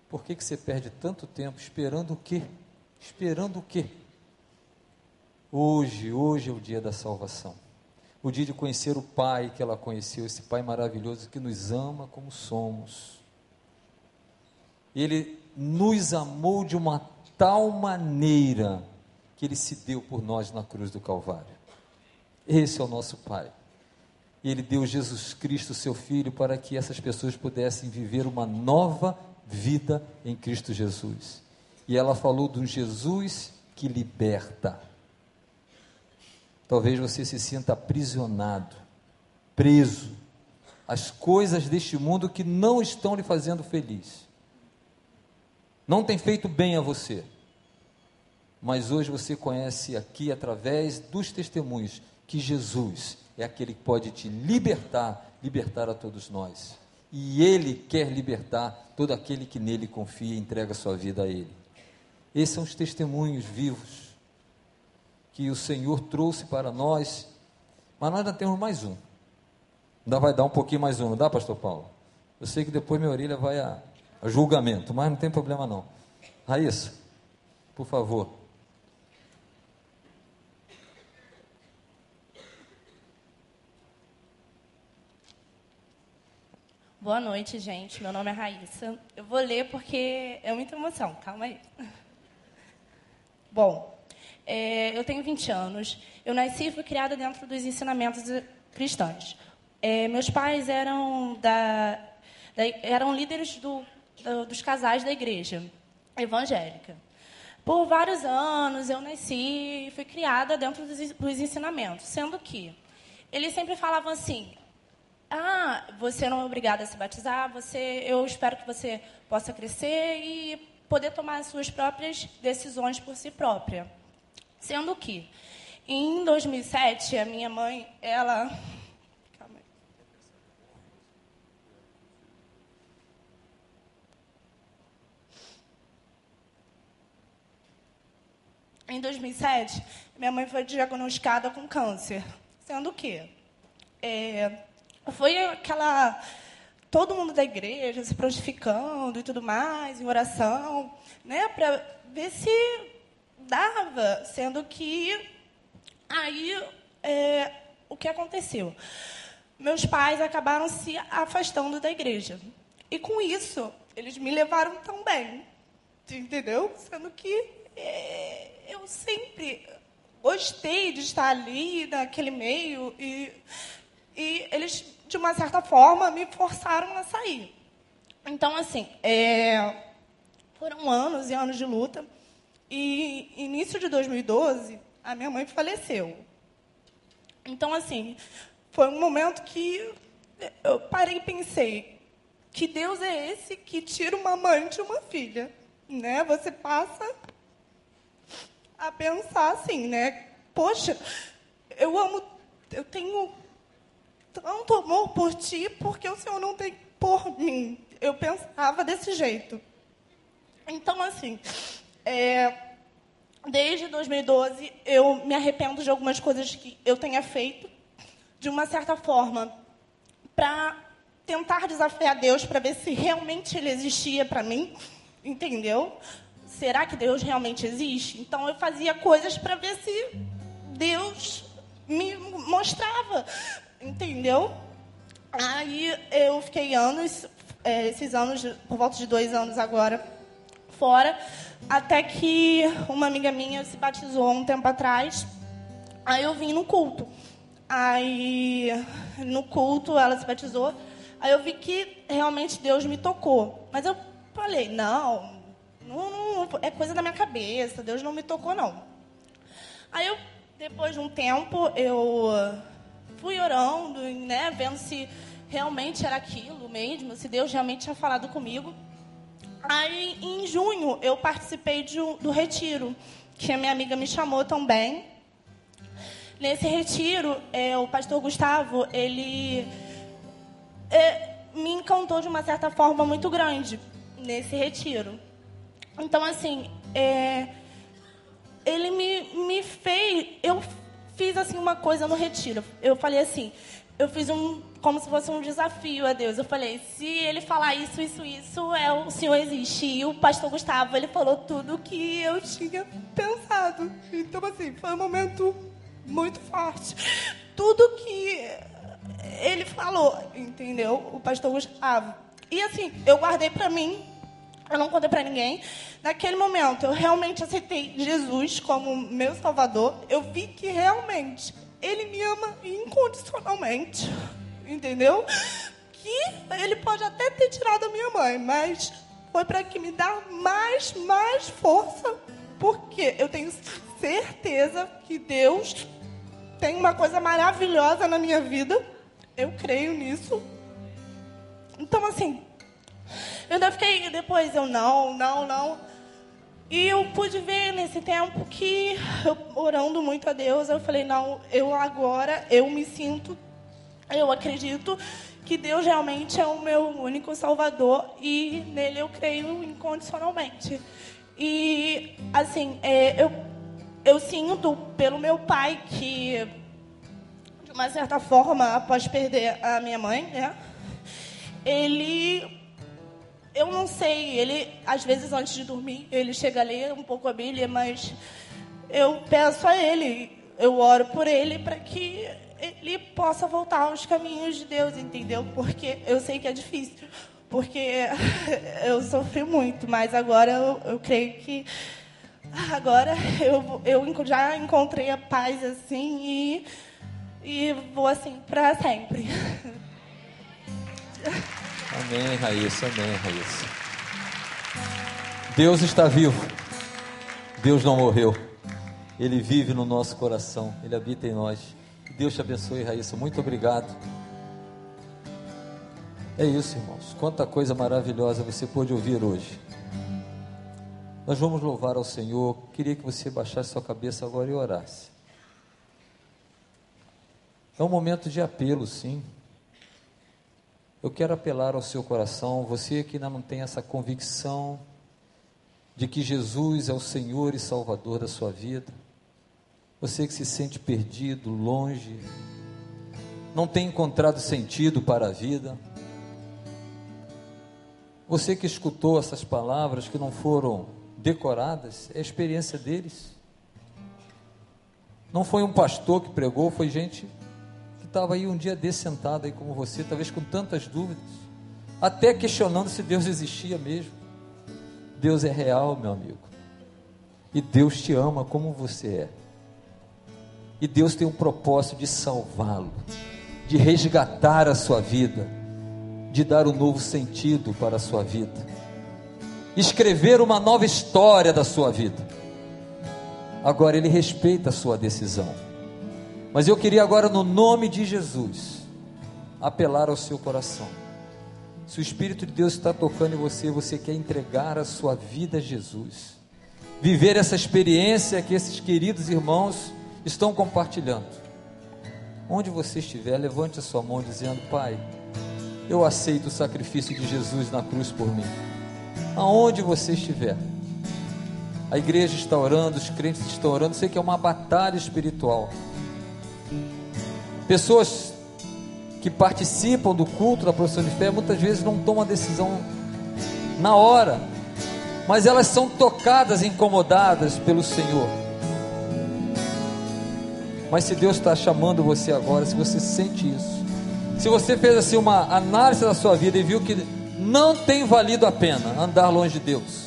Por que, que você perde tanto tempo esperando o quê? Esperando o quê? Hoje, hoje é o dia da salvação. O dia de conhecer o Pai que ela conheceu, esse Pai maravilhoso que nos ama como somos. Ele nos amou de uma tal maneira que ele se deu por nós na cruz do Calvário. Esse é o nosso Pai. Ele deu Jesus Cristo, seu Filho, para que essas pessoas pudessem viver uma nova vida em Cristo Jesus. E ela falou de um Jesus que liberta. Talvez você se sinta aprisionado, preso às coisas deste mundo que não estão lhe fazendo feliz. Não tem feito bem a você. Mas hoje você conhece aqui através dos testemunhos que Jesus é aquele que pode te libertar, libertar a todos nós. E Ele quer libertar todo aquele que nele confia e entrega sua vida a Ele. Esses são os testemunhos vivos que o Senhor trouxe para nós, mas nós ainda temos mais um. Ainda vai dar um pouquinho mais um, não dá, Pastor Paulo? Eu sei que depois minha orelha vai a, julgamento, mas não tem problema não. Raíssa, por favor. Boa noite, gente. Meu nome é Raíssa. Eu vou ler porque é muita emoção. Calma aí. <laughs> Bom, é, eu tenho 20 anos. Eu nasci e fui criada dentro dos ensinamentos cristãos. É, meus pais eram, da, da eram líderes do, do, dos casais da igreja evangélica. Por vários anos eu nasci e fui criada dentro dos, dos ensinamentos, sendo que eles sempre falavam assim: ah, você não é obrigada a se batizar, você, eu espero que você possa crescer e poder tomar as suas próprias decisões por si própria. Sendo que, em 2007, a minha mãe, ela... Calma aí. Em 2007, minha mãe foi diagnosticada com câncer. Sendo que... É, foi aquela todo mundo da igreja se prontificando e tudo mais, em oração, né, para ver se dava, sendo que aí é, o que aconteceu? Meus pais acabaram se afastando da igreja. E com isso, eles me levaram também, entendeu? Sendo que é, eu sempre gostei de estar ali, naquele meio, e e eles, de uma certa forma, me forçaram a sair. Então, assim, é, foram anos e anos de luta. E início de 2012, a minha mãe faleceu. Então, assim, foi um momento que eu parei e pensei: que Deus é esse que tira uma mãe de uma filha? Né? Você passa a pensar assim, né? Poxa, eu amo, eu tenho tanto amor por ti porque o Senhor não tem por mim. Eu pensava desse jeito. Então, assim, é, desde 2012, eu me arrependo de algumas coisas que eu tenha feito, de uma certa forma, para tentar desafiar Deus para ver se realmente Ele existia para mim, entendeu? Será que Deus realmente existe? Então eu fazia coisas para ver se Deus me mostrava Entendeu? Aí eu fiquei anos, é, esses anos, por volta de dois anos agora, fora, até que uma amiga minha se batizou um tempo atrás. Aí eu vim no culto. Aí, no culto, ela se batizou. Aí eu vi que realmente Deus me tocou. Mas eu falei, não, não, não é coisa da minha cabeça, Deus não me tocou, não. Aí eu, depois de um tempo, eu fui orando, né, vendo se realmente era aquilo mesmo, se Deus realmente tinha falado comigo. Aí, em junho, eu participei de, do retiro, que a minha amiga me chamou também. Nesse retiro, é, o pastor Gustavo, ele é, me encantou de uma certa forma muito grande nesse retiro. Então, assim, é, ele me, me fez. Eu fiz assim uma coisa no retiro. Eu falei assim, eu fiz um como se fosse um desafio a Deus. Eu falei, se ele falar isso, isso, isso, é o Senhor existe. E o pastor Gustavo, ele falou tudo que eu tinha pensado. Então assim, foi um momento muito forte. Tudo que ele falou, entendeu? O pastor Gustavo. E assim, eu guardei para mim, eu não contei para ninguém. Naquele momento, eu realmente aceitei Jesus como meu salvador. Eu vi que realmente ele me ama incondicionalmente, entendeu? Que ele pode até ter tirado a minha mãe, mas foi para que me dar mais, mais força, porque eu tenho certeza que Deus tem uma coisa maravilhosa na minha vida. Eu creio nisso. Então, assim, eu ainda fiquei depois, eu não, não, não. E eu pude ver nesse tempo que, orando muito a Deus, eu falei, não, eu agora, eu me sinto, eu acredito que Deus realmente é o meu único Salvador e nele eu creio incondicionalmente. E, assim, é, eu, eu sinto pelo meu pai que, de uma certa forma, após perder a minha mãe, né, ele eu não sei, ele, às vezes, antes de dormir, ele chega a ler um pouco a Bíblia, mas eu peço a ele, eu oro por ele para que ele possa voltar aos caminhos de Deus, entendeu? Porque eu sei que é difícil, porque <laughs> eu sofri muito, mas agora eu, eu creio que agora eu, eu já encontrei a paz assim e, e vou assim para sempre. <laughs> Amém, Raíssa, amém, Raíssa. Deus está vivo. Deus não morreu. Ele vive no nosso coração. Ele habita em nós. Deus te abençoe, Raíssa. Muito obrigado. É isso, irmãos. Quanta coisa maravilhosa você pôde ouvir hoje. Nós vamos louvar ao Senhor. Queria que você baixasse sua cabeça agora e orasse. É um momento de apelo, sim. Eu quero apelar ao seu coração, você que ainda não tem essa convicção de que Jesus é o Senhor e Salvador da sua vida, você que se sente perdido, longe, não tem encontrado sentido para a vida, você que escutou essas palavras que não foram decoradas, é a experiência deles. Não foi um pastor que pregou, foi gente estava aí um dia desse sentado aí como você, talvez com tantas dúvidas, até questionando se Deus existia mesmo. Deus é real, meu amigo. E Deus te ama como você é. E Deus tem um propósito de salvá-lo, de resgatar a sua vida, de dar um novo sentido para a sua vida, escrever uma nova história da sua vida. Agora Ele respeita a sua decisão. Mas eu queria agora, no nome de Jesus, apelar ao seu coração. Se o Espírito de Deus está tocando em você, você quer entregar a sua vida a Jesus, viver essa experiência que esses queridos irmãos estão compartilhando. Onde você estiver, levante a sua mão dizendo: Pai, eu aceito o sacrifício de Jesus na cruz por mim. Aonde você estiver, a igreja está orando, os crentes estão orando, sei que é uma batalha espiritual. Pessoas que participam do culto da profissão de fé muitas vezes não tomam a decisão na hora, mas elas são tocadas, incomodadas pelo Senhor. Mas se Deus está chamando você agora, se você sente isso, se você fez assim uma análise da sua vida e viu que não tem valido a pena andar longe de Deus,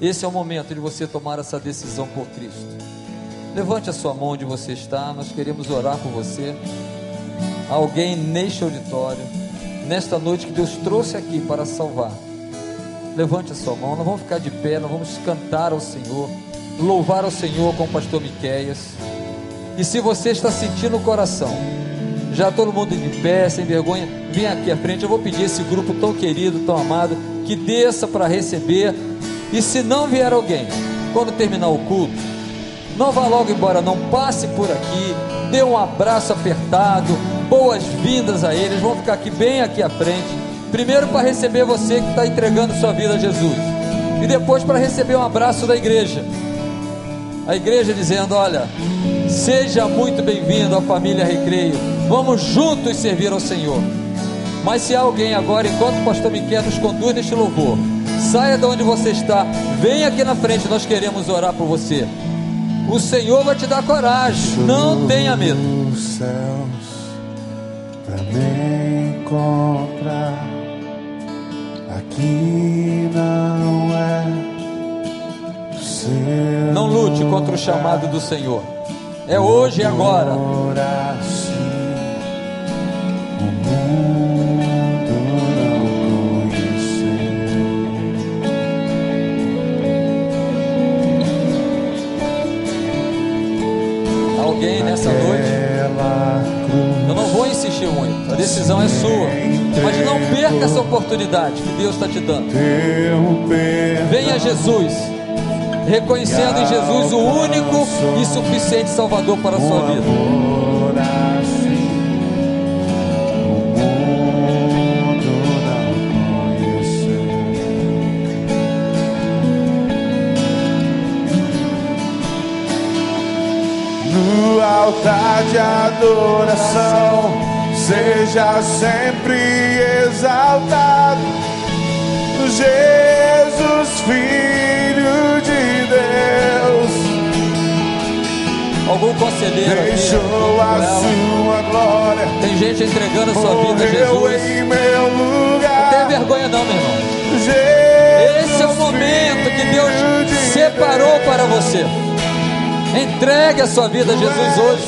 esse é o momento de você tomar essa decisão por Cristo. Levante a sua mão onde você está, nós queremos orar por você. Alguém neste auditório, nesta noite que Deus trouxe aqui para salvar. Levante a sua mão, nós vamos ficar de pé, nós vamos cantar ao Senhor, louvar ao Senhor com o pastor Miqueias. E se você está sentindo o coração, já todo mundo de pé, sem vergonha, vem aqui à frente. Eu vou pedir esse grupo tão querido, tão amado, que desça para receber. E se não vier alguém, quando terminar o culto, não vá logo embora, não passe por aqui, dê um abraço apertado, boas-vindas a eles, vão ficar aqui bem aqui à frente. Primeiro para receber você que está entregando sua vida a Jesus, e depois para receber um abraço da igreja. A igreja dizendo: Olha, Seja muito bem-vindo à família Recreio. Vamos juntos servir ao Senhor. Mas se alguém agora, enquanto o pastor Miquel nos conduz neste louvor, saia de onde você está, venha aqui na frente, nós queremos orar por você. O Senhor vai te dar coragem, não tenha medo. Os céus aqui não é céu. Não lute contra o chamado do Senhor. É hoje e agora. Oportunidade que Deus está te dando. Venha Jesus, reconhecendo em Jesus o único e suficiente Salvador para a sua vida. No altar de adoração, seja sempre exaltado. Jesus, Filho de Deus, Algum conselheiro aqui, deixou a sua glória. tem gente entregando a sua vida a Jesus. em meu lugar. Não tem vergonha não, meu irmão. Jesus, Esse é o momento que Deus separou para você. Entregue a sua vida a Jesus hoje.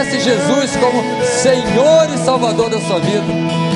Confesse Jesus como Senhor e Salvador da sua vida.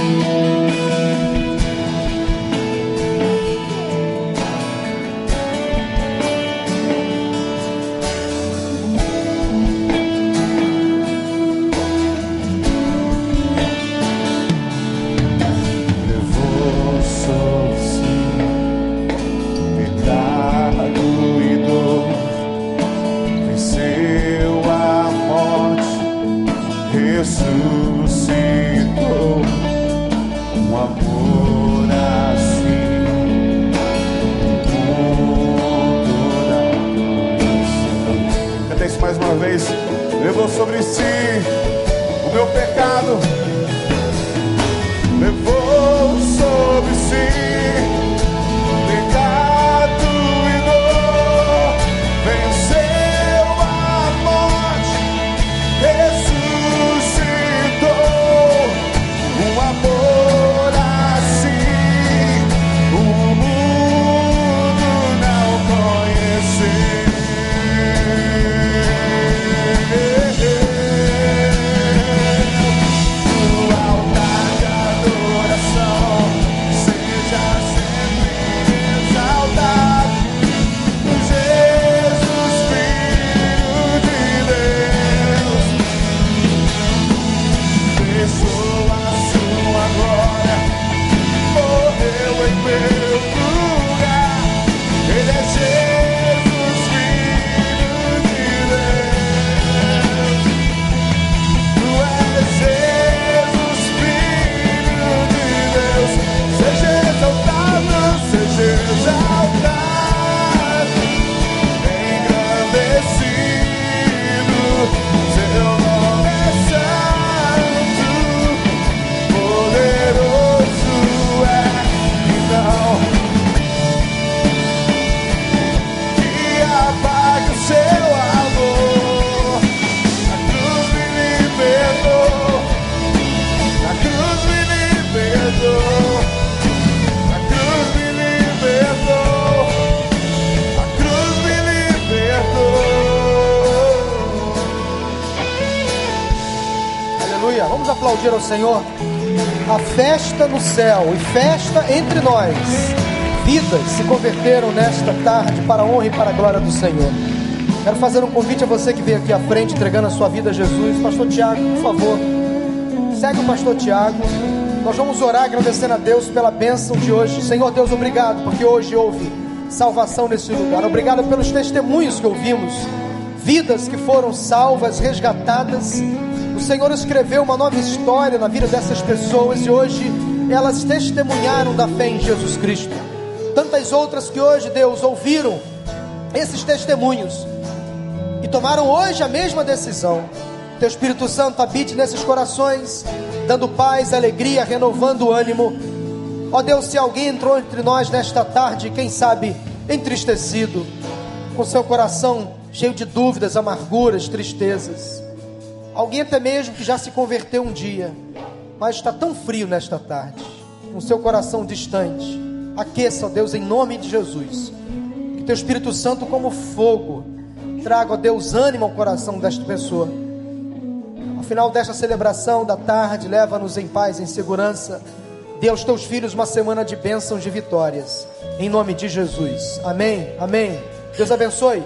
Aplaudir ao Senhor. A festa no céu e festa entre nós. Vidas se converteram nesta tarde para a honra e para a glória do Senhor. Quero fazer um convite a você que veio aqui à frente entregando a sua vida a Jesus. Pastor Tiago, por favor, segue o pastor Tiago. Nós vamos orar agradecendo a Deus pela bênção de hoje. Senhor Deus, obrigado, porque hoje houve salvação nesse lugar. Obrigado pelos testemunhos que ouvimos, vidas que foram salvas, resgatadas. O Senhor escreveu uma nova história na vida dessas pessoas e hoje elas testemunharam da fé em Jesus Cristo. Tantas outras que hoje, Deus, ouviram esses testemunhos e tomaram hoje a mesma decisão. Teu Espírito Santo habite nesses corações, dando paz, alegria, renovando o ânimo. Ó Deus, se alguém entrou entre nós nesta tarde, quem sabe entristecido, com seu coração cheio de dúvidas, amarguras, tristezas. Alguém até mesmo que já se converteu um dia, mas está tão frio nesta tarde, com seu coração distante. Aqueça, ó Deus, em nome de Jesus. Que teu Espírito Santo, como fogo, traga, ó Deus, ânimo ao coração desta pessoa. Ao final desta celebração da tarde, leva-nos em paz, em segurança. Dê aos teus filhos uma semana de bênçãos, de vitórias. Em nome de Jesus. Amém. Amém. Deus abençoe.